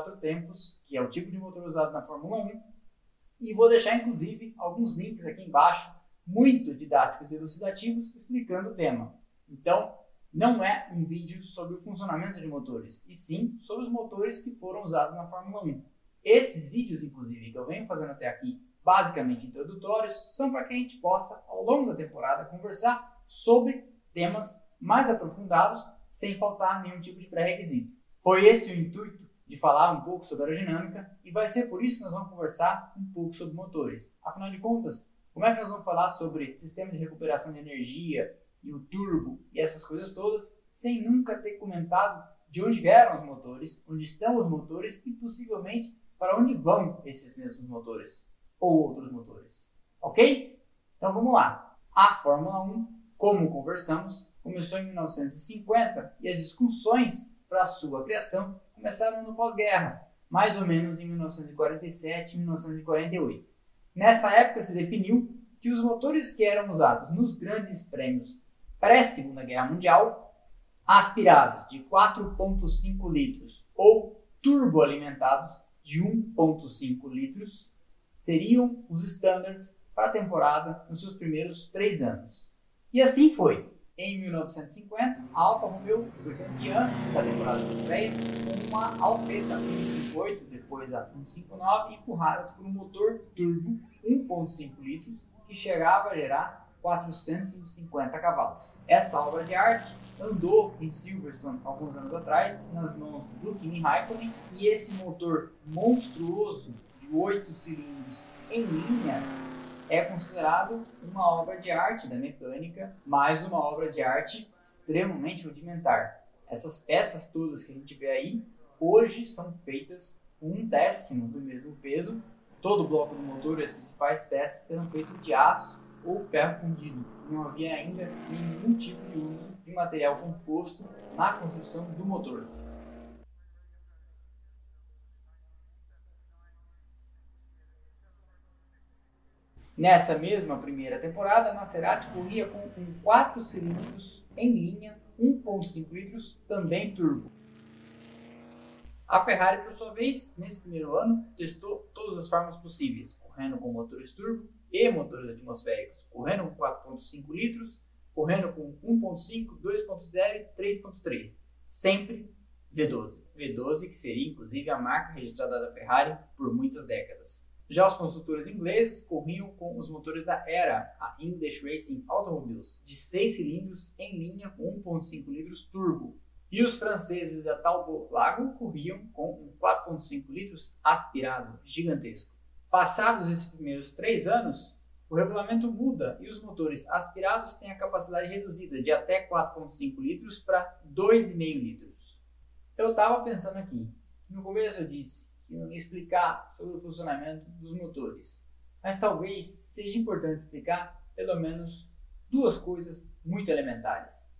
quatro tempos, que é o tipo de motor usado na Fórmula 1, e vou deixar inclusive alguns links aqui embaixo, muito didáticos e elucidativos, explicando o tema. Então, não é um vídeo sobre o funcionamento de motores, e sim sobre os motores que foram usados na Fórmula 1. Esses vídeos, inclusive, que eu venho fazendo até aqui, basicamente introdutórios, são para que a gente possa, ao longo da temporada, conversar sobre temas mais aprofundados, sem faltar nenhum tipo de pré-requisito. Foi esse o intuito de falar um pouco sobre aerodinâmica e vai ser por isso que nós vamos conversar um pouco sobre motores. Afinal de contas, como é que nós vamos falar sobre sistema de recuperação de energia e o turbo e essas coisas todas, sem nunca ter comentado de onde vieram os motores, onde estão os motores e possivelmente para onde vão esses mesmos motores ou outros motores. Ok? Então vamos lá. A Fórmula 1, como conversamos, começou em 1950 e as discussões para sua criação começaram no pós-guerra, mais ou menos em 1947 e 1948. Nessa época se definiu que os motores que eram usados nos grandes prêmios pré-Segunda Guerra Mundial, aspirados de 4,5 litros ou turboalimentados de 1,5 litros, seriam os standards para a temporada nos seus primeiros três anos. E assim foi. Em 1950, a Alfa Romeo foi campeã da temporada de estreia com uma Alfetta 158, depois a 159, empurradas por um motor turbo 1.5 litros que chegava a gerar 450 cavalos. Essa obra de arte andou em Silverstone alguns anos atrás nas mãos do Kimi Raikkonen e esse motor monstruoso de 8 cilindros em linha é considerado uma obra de arte da mecânica, mas uma obra de arte extremamente rudimentar. Essas peças todas que a gente vê aí hoje são feitas um décimo do mesmo peso. Todo o bloco do motor e as principais peças serão feitos de aço ou ferro fundido. Não havia ainda nenhum tipo de uso de material composto na construção do motor. Nessa mesma primeira temporada, a Maserati corria com, com 4 cilindros em linha, 1.5 litros, também turbo. A Ferrari, por sua vez, nesse primeiro ano, testou todas as formas possíveis, correndo com motores turbo e motores atmosféricos, correndo com 4.5 litros, correndo com 1.5, 2.0 e 3.3, sempre V12. V12 que seria inclusive a marca registrada da Ferrari por muitas décadas. Já os construtores ingleses corriam com os motores da ERA, a English Racing Automobiles, de 6 cilindros em linha com 1.5 litros turbo. E os franceses da Talbot Lago corriam com um 4.5 litros aspirado gigantesco. Passados esses primeiros três anos, o regulamento muda e os motores aspirados têm a capacidade reduzida de até 4,5 litros para 2,5 litros. Eu estava pensando aqui, no começo eu disse ia explicar sobre o funcionamento dos motores, mas talvez seja importante explicar pelo menos duas coisas muito elementares: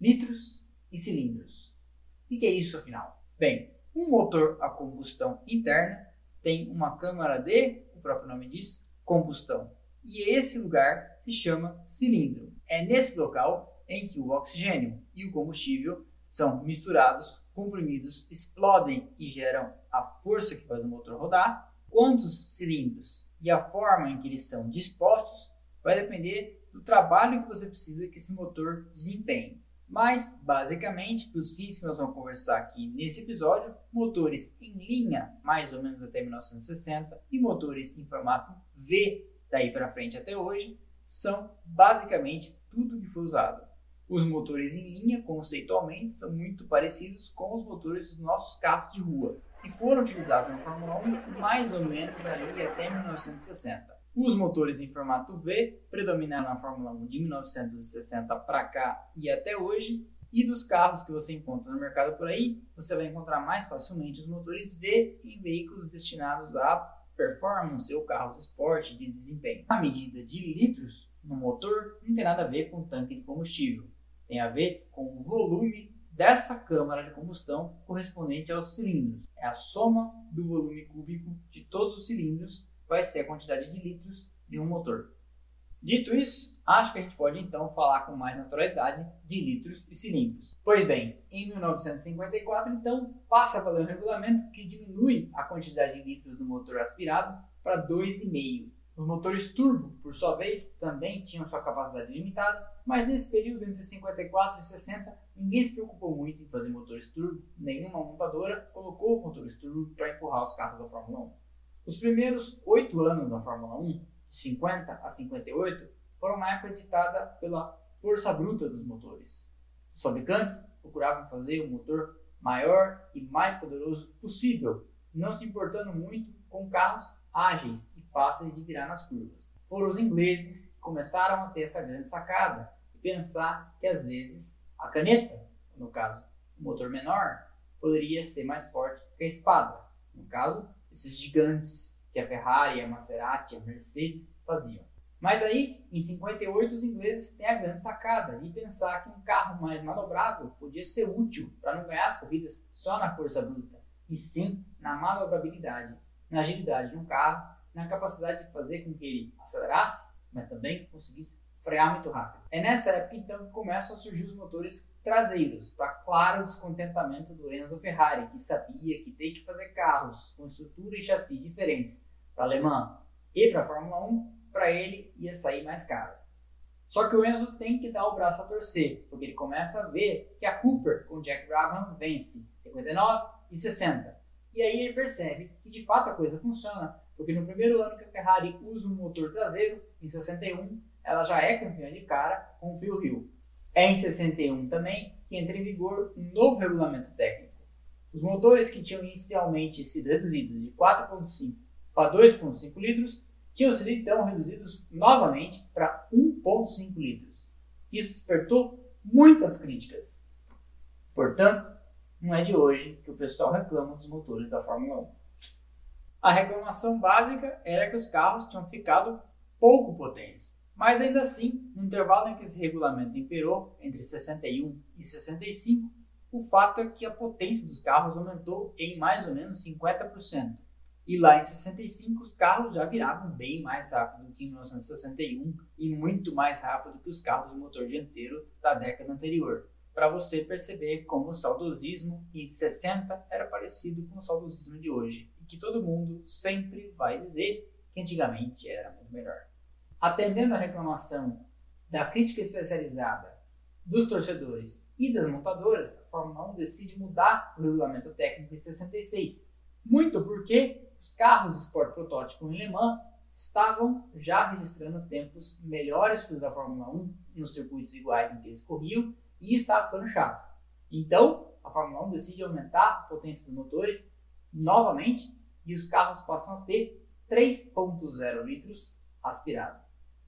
litros e cilindros. O que é isso afinal? Bem, um motor a combustão interna tem uma câmara de, o próprio nome diz, combustão. E esse lugar se chama cilindro. É nesse local em que o oxigênio e o combustível são misturados, comprimidos, explodem e geram a força que faz o motor rodar. Quantos cilindros e a forma em que eles são dispostos vai depender do trabalho que você precisa que esse motor desempenhe. Mas, basicamente, para os fins que nós vamos conversar aqui nesse episódio, motores em linha, mais ou menos até 1960, e motores em formato V, daí para frente até hoje, são basicamente tudo que foi usado. Os motores em linha, conceitualmente, são muito parecidos com os motores dos nossos carros de rua e foram utilizados na Fórmula 1 mais ou menos ali até 1960. Os motores em formato V predominaram na Fórmula 1 de 1960 para cá e até hoje. E dos carros que você encontra no mercado por aí, você vai encontrar mais facilmente os motores V em veículos destinados a performance ou carros esporte de desempenho. A medida de litros no motor não tem nada a ver com o tanque de combustível, tem a ver com o volume dessa câmara de combustão correspondente aos cilindros. É a soma do volume cúbico de todos os cilindros vai ser a quantidade de litros de um motor. Dito isso, acho que a gente pode então falar com mais naturalidade de litros e cilindros. Pois bem, em 1954, então, passa a valer um regulamento que diminui a quantidade de litros do motor aspirado para 2,5. Os motores turbo, por sua vez, também tinham sua capacidade limitada, mas nesse período entre 54 e 60, ninguém se preocupou muito em fazer motores turbo, nenhuma montadora colocou motores turbo para empurrar os carros da Fórmula 1. Os primeiros oito anos da Fórmula 1 de 50 a 58, foram uma época ditada pela força bruta dos motores. Os fabricantes procuravam fazer o motor maior e mais poderoso possível, não se importando muito com carros ágeis e fáceis de virar nas curvas. Foram os ingleses que começaram a ter essa grande sacada e pensar que às vezes a caneta, no caso o motor menor, poderia ser mais forte que a espada. No caso, esses gigantes que a Ferrari, a Maserati, a Mercedes faziam. Mas aí, em 58, os ingleses têm a grande sacada de pensar que um carro mais manobrável podia ser útil para não ganhar as corridas só na força bruta, e sim na manobrabilidade, na agilidade de um carro, na capacidade de fazer com que ele acelerasse, mas também conseguisse frear muito rápido. É nessa época então que começam a surgir os motores traseiros, para claro descontentamento do Enzo Ferrari, que sabia que tem que fazer carros com estrutura e chassi diferentes para Alemã e para a Fórmula 1, para ele ia sair mais caro. Só que o Enzo tem que dar o braço a torcer, porque ele começa a ver que a Cooper com Jack Brabham vence 59 e 60. E aí ele percebe que de fato a coisa funciona, porque no primeiro ano que a Ferrari usa um motor traseiro, em 61, ela já é campeã de cara com o Phil Hill. É em 61 também que entra em vigor um novo regulamento técnico. Os motores que tinham inicialmente sido reduzidos de 4,5 para 2,5 litros tinham sido então reduzidos novamente para 1,5 litros. Isso despertou muitas críticas. Portanto, não é de hoje que o pessoal reclama dos motores da Fórmula 1. A reclamação básica era que os carros tinham ficado pouco potentes mas ainda assim, no intervalo em que esse regulamento imperou, entre 61 e 65, o fato é que a potência dos carros aumentou em mais ou menos 50%. E lá em 65 os carros já viravam bem mais rápido que em 1961 e muito mais rápido que os carros de motor dianteiro da década anterior. Para você perceber como o saudosismo em 60 era parecido com o saudosismo de hoje e que todo mundo sempre vai dizer que antigamente era muito melhor. Atendendo à reclamação da crítica especializada, dos torcedores e das montadoras, a Fórmula 1 decide mudar o regulamento técnico em 66. Muito porque os carros de esporte protótipo em Le Mans estavam já registrando tempos melhores que os da Fórmula 1 nos circuitos iguais em que eles corriam e estava ficando chato. Então, a Fórmula 1 decide aumentar a potência dos motores novamente e os carros passam a ter 3.0 litros aspirado.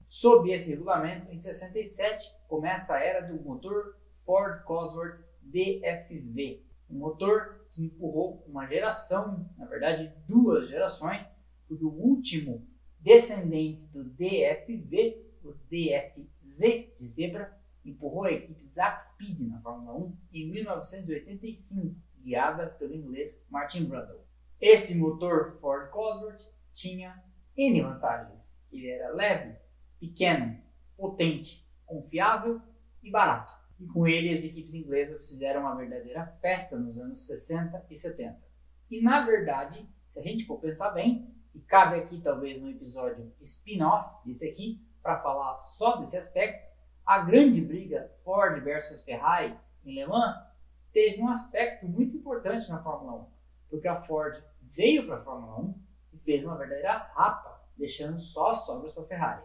Sob esse regulamento, em 67 começa a era do motor Ford Cosworth DFV, um motor que empurrou uma geração, na verdade duas gerações, porque o último descendente do DFV, o DFZ de zebra, empurrou a equipe Zack Speed na Fórmula 1 em 1985, guiada pelo inglês Martin Brundle. Esse motor Ford Cosworth tinha N vantagens. Ele era leve, pequeno, potente, confiável e barato. E com ele as equipes inglesas fizeram uma verdadeira festa nos anos 60 e 70. E na verdade, se a gente for pensar bem, e cabe aqui talvez um episódio spin-off desse aqui, para falar só desse aspecto, a grande briga Ford versus Ferrari em Le Mans teve um aspecto muito importante na Fórmula 1, porque a Ford veio para a Fórmula 1 e fez uma verdadeira rapa, deixando só as sobras para a Ferrari.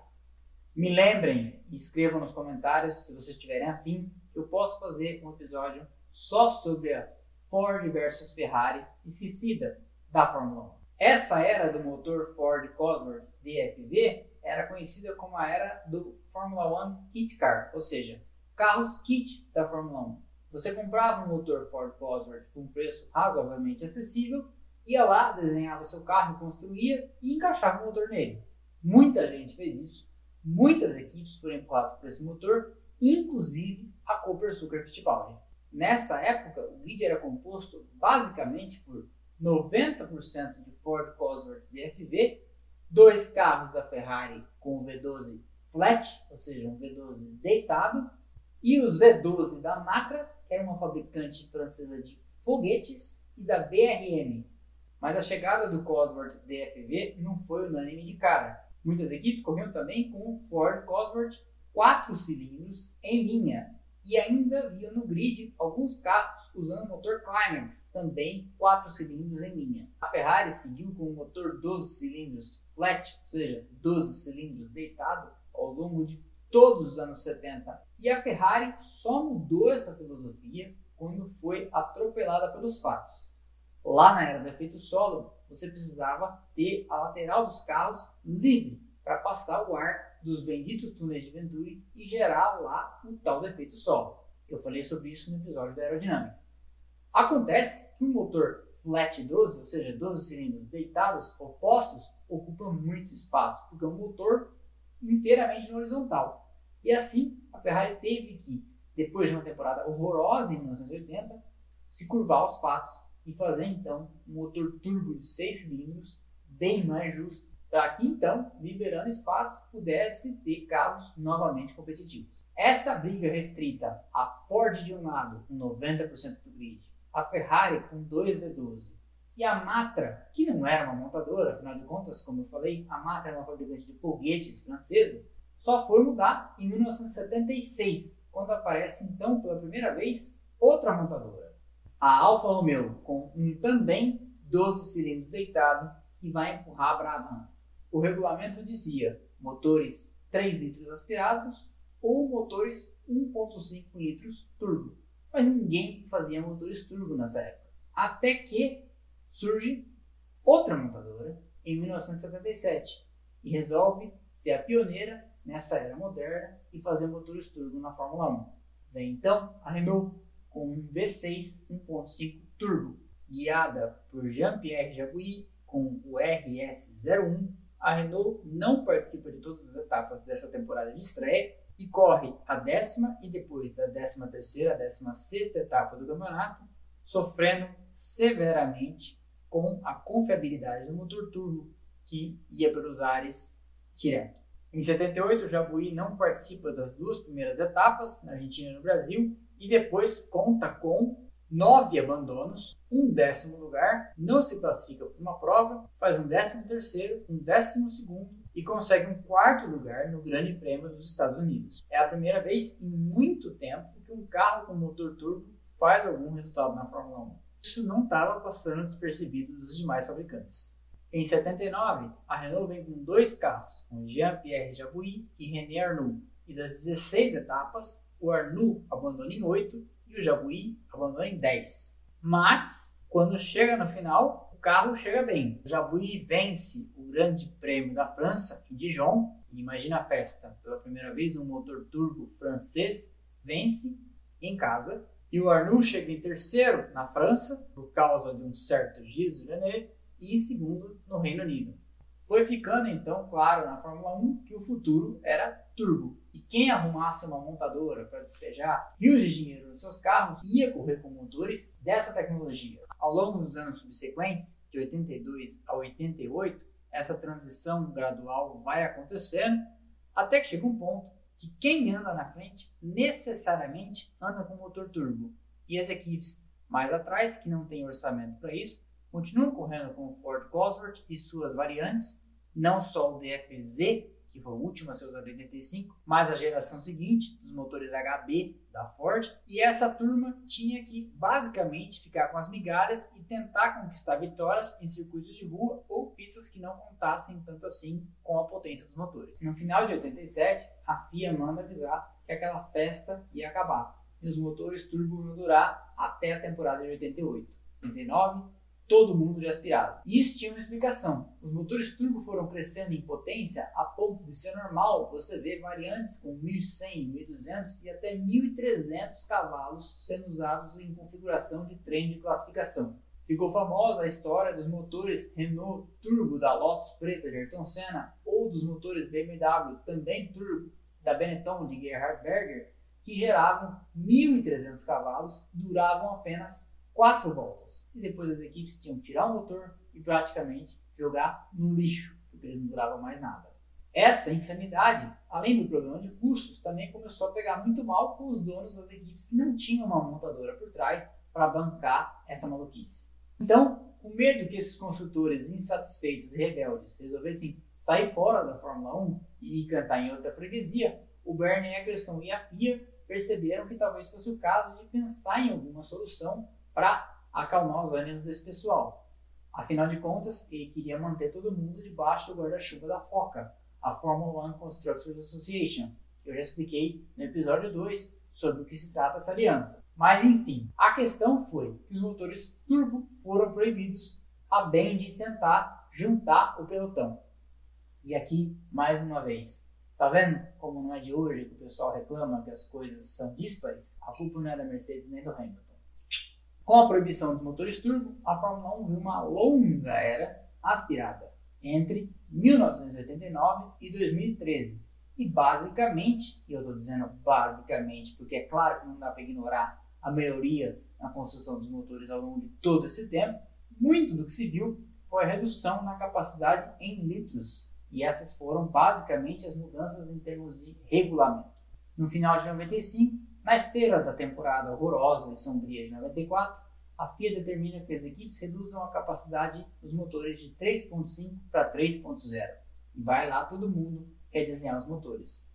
Me lembrem e escrevam nos comentários se vocês tiverem afim eu posso fazer um episódio só sobre a Ford versus Ferrari esquecida da Fórmula 1. Essa era do motor Ford Cosworth DFV era conhecida como a era do Fórmula 1 Kit Car, ou seja, carros kit da Fórmula 1. Você comprava um motor Ford Cosworth com um preço razoavelmente acessível, ia lá, desenhava seu carro, construía e encaixava o motor nele. Muita gente fez isso Muitas equipes foram empurradas por esse motor, inclusive a Cooper Sucker Fittipaldi. Nessa época, o grid era composto basicamente por 90% de Ford Cosworth DFV, dois carros da Ferrari com o V12 flat, ou seja, um V12 deitado, e os V12 da Matra, que era uma fabricante francesa de foguetes, e da BRM. Mas a chegada do Cosworth DFV não foi unânime de cara. Muitas equipes corriam também com o Ford Cosworth 4 cilindros em linha, e ainda havia no grid alguns carros usando motor Climax, também 4 cilindros em linha. A Ferrari seguiu com o motor 12 cilindros flat, ou seja, 12 cilindros deitado, ao longo de todos os anos 70. E a Ferrari só mudou essa filosofia quando foi atropelada pelos fatos. Lá na era do efeito solo, você precisava ter a lateral dos carros livre para passar o ar dos benditos túneis de Venturi e gerar lá o tal defeito solo. Eu falei sobre isso no episódio da aerodinâmica. Acontece que um motor flat 12, ou seja, 12 cilindros deitados opostos, ocupa muito espaço, porque é um motor inteiramente horizontal. E assim, a Ferrari teve que, depois de uma temporada horrorosa em 1980, se curvar aos fatos e fazer então um motor turbo de 6 cilindros bem mais justo para que então, liberando espaço, pudesse ter carros novamente competitivos. Essa briga restrita a Ford de um lado, com 90% do grid, a Ferrari com 2 V12 e a Matra, que não era uma montadora, afinal de contas, como eu falei, a Matra era uma fabricante de foguetes francesa, só foi mudar em 1976, quando aparece então pela primeira vez outra montadora, a Alfa Romeo, com um também 12 cilindros deitado que vai empurrar a Brabham o regulamento dizia motores 3 litros aspirados ou motores 1.5 litros turbo. Mas ninguém fazia motores turbo nessa época. Até que surge outra montadora em 1977 e resolve ser a pioneira nessa era moderna e fazer motores turbo na Fórmula 1. Vem então a Renault com um V6 1.5 turbo, guiada por Jean-Pierre Jabouille com o RS01 a Renault não participa de todas as etapas dessa temporada de estreia e corre a décima e depois da décima terceira, décima sexta etapa do campeonato, sofrendo severamente com a confiabilidade do motor turbo que ia pelos ares direto. Em 78, o Jabuí não participa das duas primeiras etapas, na Argentina e no Brasil, e depois conta com nove abandonos, um décimo lugar, não se classifica para uma prova, faz um décimo terceiro, um décimo segundo e consegue um quarto lugar no Grande Prêmio dos Estados Unidos. É a primeira vez em muito tempo que um carro com motor turbo faz algum resultado na Fórmula 1. Isso não estava passando despercebido dos demais fabricantes. Em 79, a Renault vem com dois carros, com Jean-Pierre Jabouille e René Arnoux. E das 16 etapas, o Arnoux abandona em 8 o Jabuí abandonou em 10. Mas, quando chega no final, o carro chega bem. O Jabuí vence o Grande Prêmio da França em Dijon. E imagina a festa. Pela primeira vez, um motor turbo francês vence em casa. E o Arnoux chega em terceiro na França, por causa de um certo Gilles Villeneuve, e segundo no Reino Unido. Foi ficando então claro na Fórmula 1 que o futuro era turbo. E quem arrumasse uma montadora para despejar rios de dinheiro nos seus carros ia correr com motores dessa tecnologia. Ao longo dos anos subsequentes, de 82 a 88, essa transição gradual vai acontecendo até que chega um ponto que quem anda na frente necessariamente anda com motor turbo. E as equipes mais atrás, que não têm orçamento para isso, continuam correndo com o Ford Cosworth e suas variantes, não só o DFZ, que foi o último a ser usado em 85, mas a geração seguinte, dos motores HB da Ford, e essa turma tinha que basicamente ficar com as migalhas e tentar conquistar vitórias em circuitos de rua ou pistas que não contassem tanto assim com a potência dos motores. No final de 87, a FIA manda avisar que aquela festa ia acabar e os motores turbo iam durar até a temporada de 88. 89, todo mundo de aspirado. E isso tinha uma explicação. Os motores turbo foram crescendo em potência a ponto de ser normal você ver variantes com 1100, 1200 e até 1300 cavalos sendo usados em configuração de trem de classificação. Ficou famosa a história dos motores Renault Turbo da Lotus Preta de Ayrton Senna ou dos motores BMW também Turbo da Benetton de Gerhard Berger, que geravam 1.300 cavalos, duravam apenas quatro voltas. E depois as equipes tinham que tirar o motor e praticamente jogar no lixo, porque eles não duravam mais nada. Essa insanidade, além do problema de custos, também começou a pegar muito mal com os donos das equipes que não tinham uma montadora por trás para bancar essa maluquice. Então, com medo que esses construtores insatisfeitos e rebeldes resolvessem sair fora da Fórmula 1 e cantar em outra freguesia, o Bernie Eccleston e a FIA perceberam que talvez fosse o caso de pensar em alguma solução para acalmar os ânimos desse pessoal. Afinal de contas, ele queria manter todo mundo debaixo do guarda-chuva da FOCA, a Formula One Constructors Association, eu já expliquei no episódio 2 sobre o que se trata essa aliança. Mas enfim, a questão foi que os motores turbo foram proibidos a bem de tentar juntar o pelotão. E aqui, mais uma vez, tá vendo como não é de hoje que o pessoal reclama que as coisas são díspares? A culpa não é da Mercedes nem do Hamilton. Com a proibição dos motores turbo, a Fórmula 1 viu uma longa era aspirada entre 1989 e 2013. E basicamente, e eu estou dizendo basicamente, porque é claro que não dá para ignorar a melhoria na construção dos motores ao longo de todo esse tempo, muito do que se viu foi a redução na capacidade em litros. E essas foram basicamente as mudanças em termos de regulamento. No final de 95, na esteira da temporada horrorosa e sombria de 94, a FIA determina que as equipes reduzam a capacidade dos motores de 3.5 para 3.0 e vai lá todo mundo redesenhar os motores.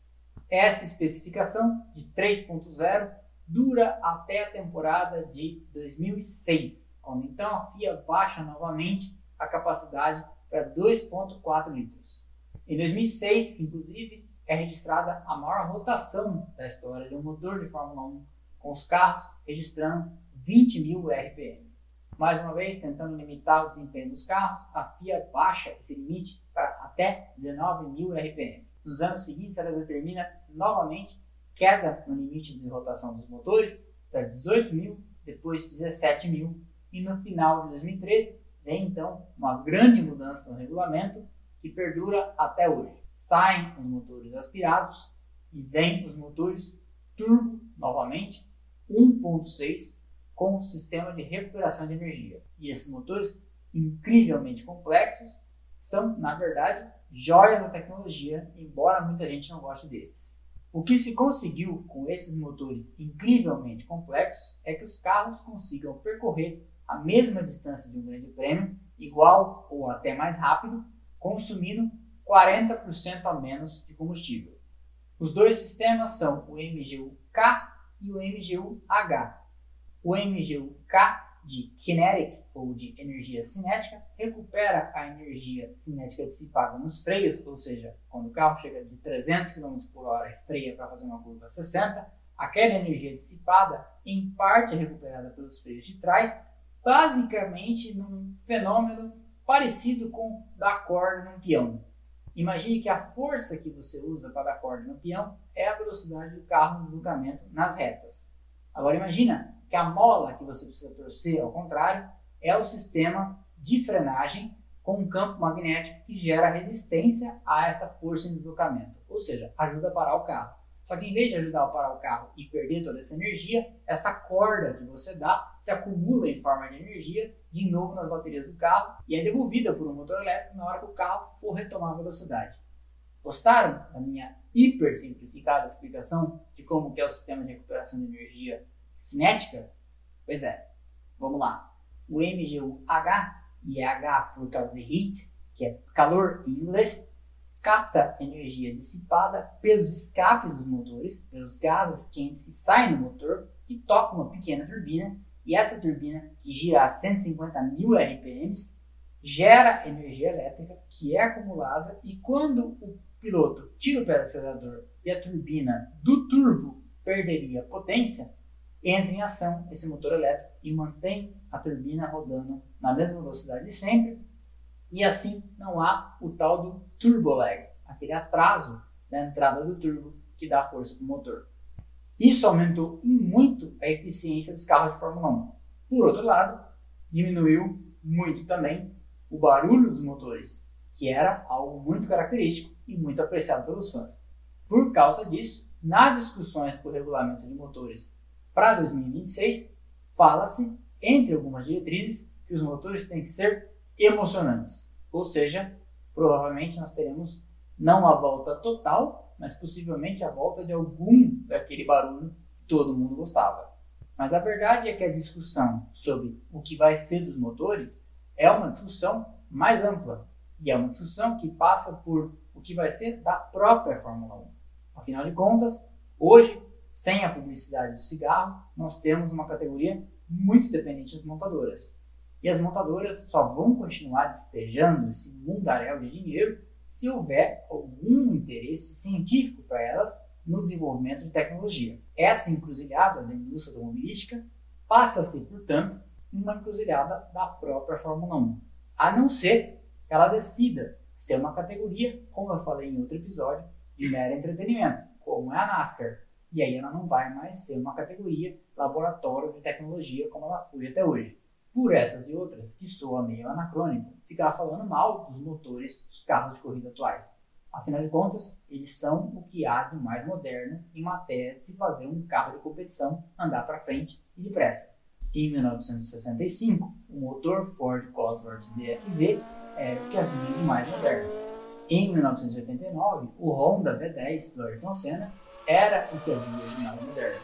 Essa especificação de 3.0 dura até a temporada de 2006, quando então a FIA baixa novamente a capacidade para 2.4 litros. Em 2006, inclusive, é registrada a maior rotação da história de um motor de Fórmula 1, com os carros registrando 20 mil RPM. Mais uma vez, tentando limitar o desempenho dos carros, a FIA baixa esse limite para até 19 mil RPM. Nos anos seguintes, ela determina novamente queda no limite de rotação dos motores para 18 mil, depois 17 mil, e no final de 2013 vem então uma grande mudança no regulamento que perdura até hoje. Saem os motores aspirados e vêm os motores turbo novamente 1.6 com sistema de recuperação de energia. E esses motores incrivelmente complexos são, na verdade, joias da tecnologia, embora muita gente não goste deles. O que se conseguiu com esses motores incrivelmente complexos é que os carros consigam percorrer a mesma distância de um grande prêmio, igual ou até mais rápido, consumindo 40% a menos de combustível. Os dois sistemas são o MGU-K e o MGU-H. O MGU-K de kinetic ou de energia cinética recupera a energia cinética dissipada nos freios, ou seja, quando o carro chega de 300 km por hora e freia para fazer uma curva 60, aquela energia dissipada em parte é recuperada pelos freios de trás, basicamente num fenômeno parecido com dar corda num peão. Imagine que a força que você usa para dar corda no peão é a velocidade do carro no deslocamento nas retas. Agora imagina que a mola que você precisa torcer, ao contrário, é o sistema de frenagem com um campo magnético que gera resistência a essa força em deslocamento, ou seja, ajuda a parar o carro. Só que em vez de ajudar a parar o carro e perder toda essa energia, essa corda que você dá se acumula em forma de energia de novo nas baterias do carro e é devolvida por um motor elétrico na hora que o carro for retomar a velocidade. Gostaram da minha hiper simplificada explicação de como é o sistema de recuperação de energia cinética? Pois é, vamos lá. O MGU-H, e é H por causa de heat, que é calor em inglês, capta energia dissipada pelos escapes dos motores, pelos gases quentes que saem do motor, que toca uma pequena turbina, e essa turbina, que gira a 150 mil RPMs, gera energia elétrica que é acumulada e quando o piloto tira o pé do acelerador e a turbina do turbo perderia potência, entra em ação esse motor elétrico e mantém a turbina rodando na mesma velocidade de sempre, e assim não há o tal do turbo lag, aquele atraso da entrada do turbo que dá força para o motor. Isso aumentou em muito a eficiência dos carros de Fórmula 1. Por outro lado, diminuiu muito também o barulho dos motores, que era algo muito característico e muito apreciado pelos fãs. Por causa disso, nas discussões do regulamento de motores para 2026, fala-se, entre algumas diretrizes, que os motores têm que ser emocionantes. Ou seja, provavelmente nós teremos Não a volta total, mas possivelmente a volta de algum daquele barulho que todo mundo gostava. Mas a verdade é que a discussão sobre o que vai ser dos motores é uma discussão mais ampla e é uma discussão que passa por o que vai ser da própria Fórmula 1. Afinal de contas, hoje, sem a publicidade do cigarro, nós temos uma categoria muito dependente das montadoras. E as montadoras só vão continuar despejando esse mundaréu de dinheiro se houver algum interesse científico para elas no desenvolvimento de tecnologia. Essa encruzilhada da indústria automobilística passa a ser, portanto, uma encruzilhada da própria Fórmula 1, a não ser que ela decida ser uma categoria, como eu falei em outro episódio, de mero entretenimento, como é a NASCAR. E aí ela não vai mais ser uma categoria laboratório de tecnologia como ela foi até hoje. Por essas e outras, que soa meio anacrônico, ficar falando mal dos motores dos carros de corrida atuais. Afinal de contas, eles são o que há de mais moderno em matéria de se fazer um carro de competição andar para frente e depressa. Em 1965, o motor Ford Cosworth DFV era o que havia de mais moderno. Em 1989, o Honda V10 do Ayrton Senna era o que havia de mais moderno.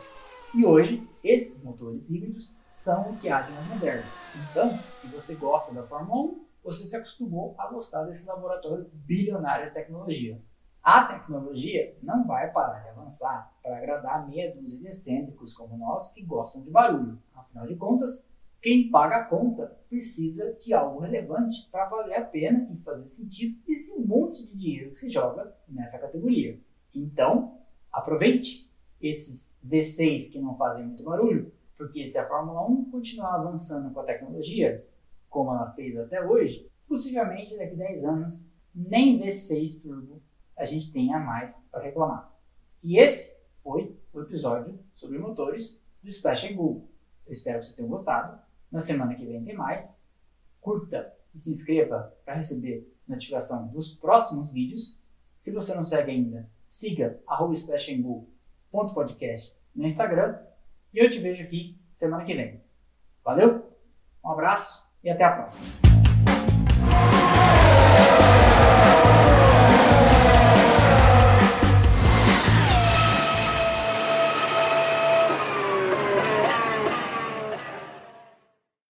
E hoje, esses motores híbridos são o que há de mais moderno. Então, se você gosta da Fórmula 1, você se acostumou a gostar desse laboratório bilionário de tecnologia. A tecnologia não vai parar de avançar para agradar dúzia de excêntricos como nós que gostam de barulho. Afinal de contas, quem paga a conta precisa de algo relevante para valer a pena e fazer sentido esse monte de dinheiro que se joga nessa categoria. Então, aproveite esses V6 que não fazem muito barulho, porque se a Fórmula 1 continuar avançando com a tecnologia, como ela fez até hoje, possivelmente daqui a 10 anos nem V6 Turbo a gente tenha mais para reclamar. E esse foi o episódio sobre motores do Splash Go. Eu espero que vocês tenham gostado. Na semana que vem tem mais. Curta e se inscreva para receber notificação dos próximos vídeos. Se você não segue ainda, siga splashandgo.podcast no Instagram. E eu te vejo aqui semana que vem. Valeu? Um abraço e até a próxima.